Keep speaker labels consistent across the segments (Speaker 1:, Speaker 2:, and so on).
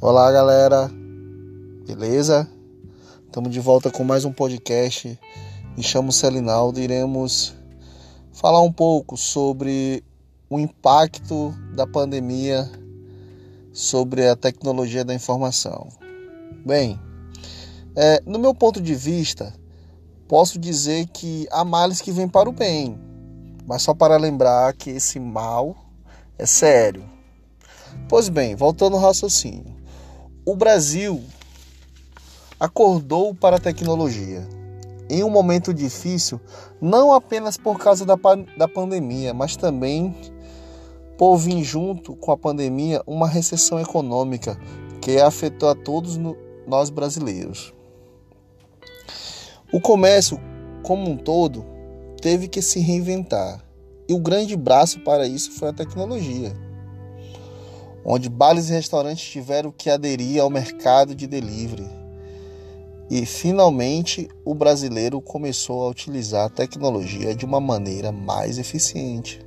Speaker 1: Olá, galera. Beleza? Estamos de volta com mais um podcast. Me chamo Celinaldo e iremos falar um pouco sobre o impacto da pandemia sobre a tecnologia da informação. Bem, é, no meu ponto de vista, posso dizer que há males que vêm para o bem, mas só para lembrar que esse mal é sério. Pois bem, voltando ao raciocínio o Brasil acordou para a tecnologia em um momento difícil, não apenas por causa da, da pandemia, mas também por vir junto com a pandemia uma recessão econômica que afetou a todos no, nós brasileiros. O comércio, como um todo, teve que se reinventar e o grande braço para isso foi a tecnologia onde bares e restaurantes tiveram que aderir ao mercado de delivery. E finalmente o brasileiro começou a utilizar a tecnologia de uma maneira mais eficiente.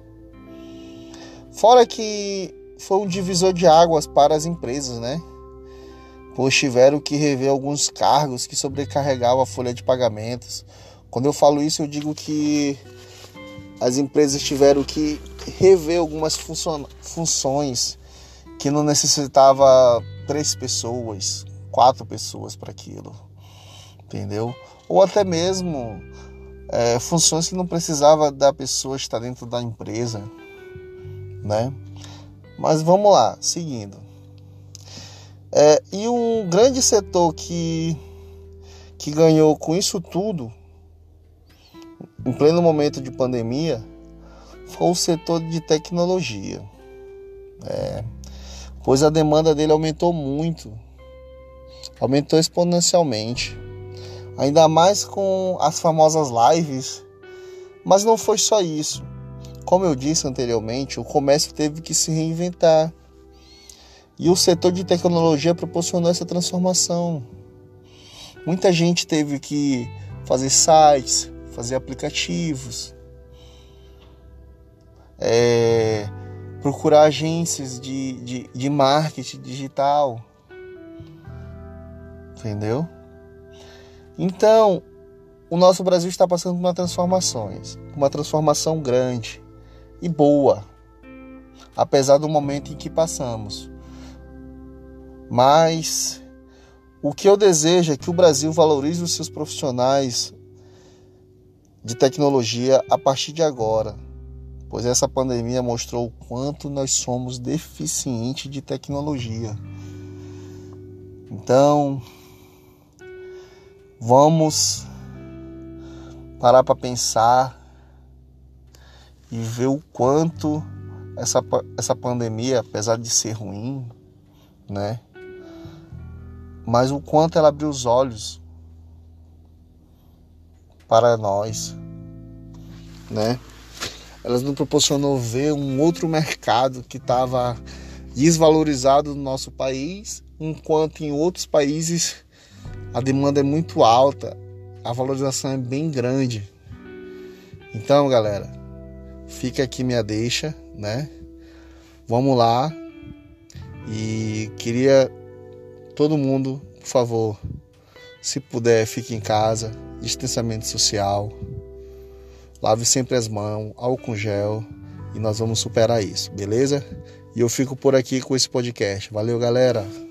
Speaker 1: Fora que foi um divisor de águas para as empresas, né? Pois tiveram que rever alguns cargos que sobrecarregavam a folha de pagamentos. Quando eu falo isso, eu digo que as empresas tiveram que rever algumas funções que não necessitava três pessoas, quatro pessoas para aquilo, entendeu? Ou até mesmo é, funções que não precisava da pessoa estar dentro da empresa, né? Mas vamos lá, seguindo. É, e um grande setor que, que ganhou com isso tudo, em pleno momento de pandemia, foi o setor de tecnologia. É, pois a demanda dele aumentou muito, aumentou exponencialmente, ainda mais com as famosas lives. Mas não foi só isso. Como eu disse anteriormente, o comércio teve que se reinventar. E o setor de tecnologia proporcionou essa transformação. Muita gente teve que fazer sites, fazer aplicativos, é, procurar agências de, de, de marketing digital. Entendeu? Então, o nosso Brasil está passando por uma transformações, uma transformação grande e boa, apesar do momento em que passamos. Mas o que eu desejo é que o Brasil valorize os seus profissionais de tecnologia a partir de agora pois essa pandemia mostrou o quanto nós somos deficientes de tecnologia. Então, vamos parar para pensar e ver o quanto essa, essa pandemia, apesar de ser ruim, né? Mas o quanto ela abriu os olhos para nós, né? Elas nos proporcionou ver um outro mercado que estava desvalorizado no nosso país, enquanto em outros países a demanda é muito alta, a valorização é bem grande. Então, galera, fica aqui minha deixa, né? Vamos lá. E queria todo mundo, por favor, se puder, fique em casa, distanciamento social. Lave sempre as mãos, álcool gel e nós vamos superar isso, beleza? E eu fico por aqui com esse podcast. Valeu, galera!